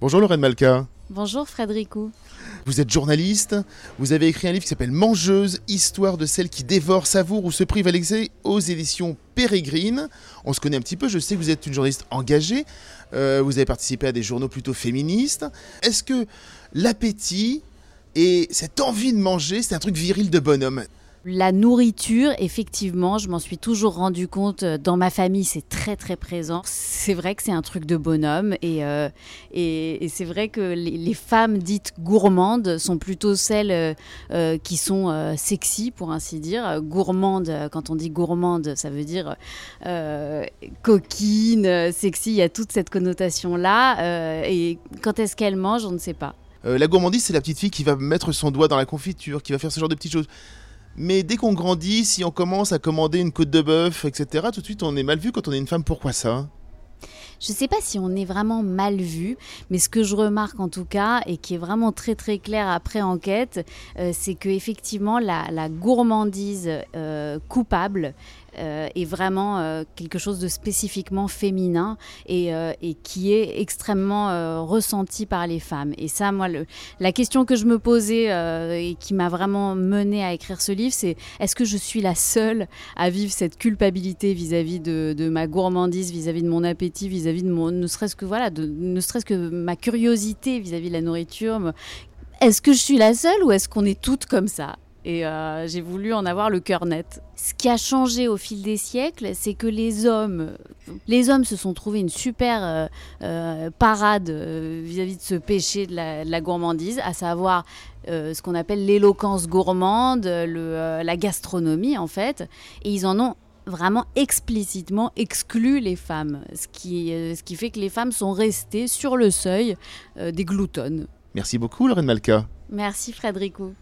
Bonjour Lorraine Malka. Bonjour Frédéricou. Vous êtes journaliste, vous avez écrit un livre qui s'appelle Mangeuse, histoire de celle qui dévore, savoure ou se prive à l'excès aux éditions Pérégrine. On se connaît un petit peu, je sais que vous êtes une journaliste engagée, euh, vous avez participé à des journaux plutôt féministes. Est-ce que l'appétit et cette envie de manger, c'est un truc viril de bonhomme? La nourriture, effectivement, je m'en suis toujours rendu compte. euh, Dans ma famille, c'est très très présent. C'est vrai que c'est un truc de bonhomme. Et, euh, c'est vrai que les, femmes dites gourmandes sont plutôt celles euh, qui sont sexy, pour ainsi dire. Gourmande, quand on dit gourmande, ça veut dire coquine, sexy. Il y a toute cette connotation-là. Euh, et quand est-ce qu'elle mange, on ne sait pas. La gourmandise, c'est la petite fille qui va mettre son doigt dans la confiture, qui va faire ce genre de petites choses. Mais dès qu'on grandit, si on commence à commander une côte de bœuf, etc., tout de suite on est mal vu quand on est une femme. Pourquoi ça? Je ne sais pas si on est vraiment mal vu, mais ce que je remarque en tout cas, et qui est vraiment très très clair après enquête, euh, c'est que effectivement la, gourmandise euh, coupable euh, est vraiment quelque chose de spécifiquement féminin et, qui est extrêmement ressenti par les femmes. Et ça, moi, la question que je me posais et qui m'a vraiment menée à écrire ce livre, c'est est-ce que je suis la seule à vivre cette culpabilité vis-à-vis de, ma gourmandise, vis-à-vis de mon appétit, vis-à-vis de mon, ne serait-ce que voilà, de, ne serait-ce que ma curiosité vis-à-vis de la nourriture. Est-ce que je suis la seule ou est-ce qu'on est toutes comme ça? Et euh, j'ai voulu en avoir le cœur net. Ce qui a changé au fil des siècles, c'est que les hommes, les hommes se sont trouvés une super euh, euh, parade vis-à-vis de ce péché de la, gourmandise, à savoir ce qu'on appelle l'éloquence gourmande, le, la gastronomie en fait, et ils en ont vraiment explicitement exclu les femmes, ce qui, euh, ce qui fait que les femmes sont restées sur le seuil euh, des gloutonnes. Merci beaucoup Lorraine Malka. Merci Frédéricou.